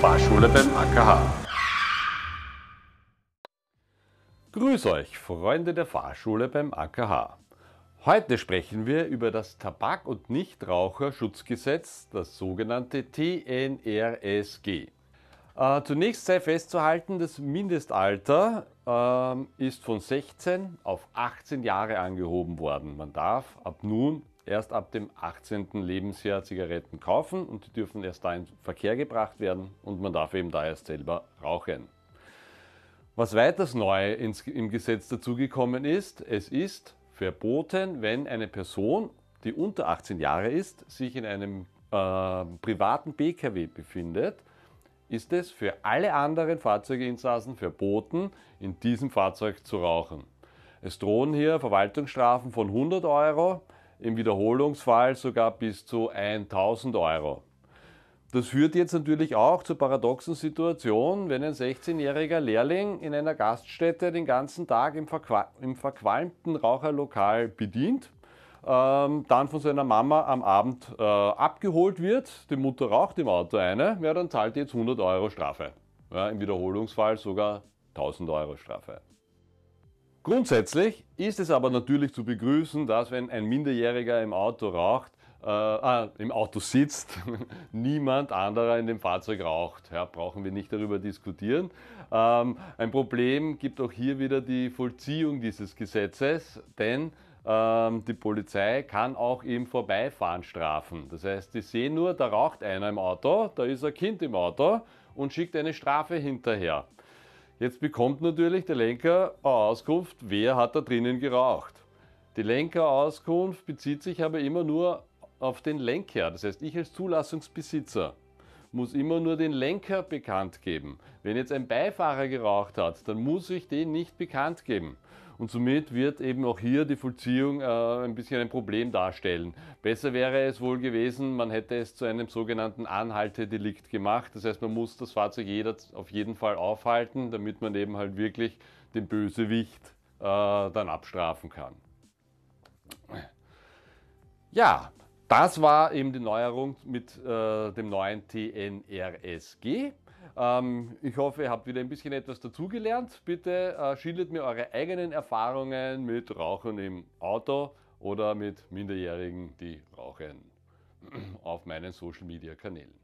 Fahrschule beim AKH. Grüß euch, Freunde der Fahrschule beim AKH. Heute sprechen wir über das Tabak- und Nichtraucherschutzgesetz, das sogenannte TNRSG. Äh, zunächst sei festzuhalten, das Mindestalter äh, ist von 16 auf 18 Jahre angehoben worden. Man darf ab nun erst ab dem 18. Lebensjahr Zigaretten kaufen und die dürfen erst da in Verkehr gebracht werden und man darf eben da erst selber rauchen. Was weiters neu ins, im Gesetz dazugekommen ist, es ist verboten, wenn eine Person, die unter 18 Jahre ist, sich in einem äh, privaten Pkw befindet, ist es für alle anderen Fahrzeugeinsassen verboten, in diesem Fahrzeug zu rauchen. Es drohen hier Verwaltungsstrafen von 100 Euro, im Wiederholungsfall sogar bis zu 1000 Euro. Das führt jetzt natürlich auch zur paradoxen Situation, wenn ein 16-jähriger Lehrling in einer Gaststätte den ganzen Tag im, verqu im verqualmten Raucherlokal bedient, ähm, dann von seiner Mama am Abend äh, abgeholt wird, die Mutter raucht im Auto eine, ja, dann zahlt jetzt 100 Euro Strafe. Ja, Im Wiederholungsfall sogar 1000 Euro Strafe. Grundsätzlich ist es aber natürlich zu begrüßen, dass wenn ein Minderjähriger im Auto raucht, äh, ah, im Auto sitzt, niemand anderer in dem Fahrzeug raucht. Ja, brauchen wir nicht darüber diskutieren. Ähm, ein Problem gibt auch hier wieder die Vollziehung dieses Gesetzes, denn ähm, die Polizei kann auch im Vorbeifahren strafen. Das heißt, die sehen nur, da raucht einer im Auto, da ist ein Kind im Auto und schickt eine Strafe hinterher. Jetzt bekommt natürlich der Lenker Auskunft, wer hat da drinnen geraucht. Die Lenkerauskunft bezieht sich aber immer nur auf den Lenker. Das heißt, ich als Zulassungsbesitzer muss immer nur den Lenker bekannt geben. Wenn jetzt ein Beifahrer geraucht hat, dann muss ich den nicht bekannt geben. Und somit wird eben auch hier die Vollziehung äh, ein bisschen ein Problem darstellen. Besser wäre es wohl gewesen, man hätte es zu einem sogenannten Anhaltedelikt gemacht. Das heißt, man muss das Fahrzeug jeder auf jeden Fall aufhalten, damit man eben halt wirklich den Bösewicht äh, dann abstrafen kann. Ja, das war eben die Neuerung mit äh, dem neuen TNRSG. Ähm, ich hoffe, ihr habt wieder ein bisschen etwas dazugelernt. Bitte äh, schildert mir eure eigenen Erfahrungen mit Rauchen im Auto oder mit Minderjährigen, die rauchen, auf meinen Social-Media-Kanälen.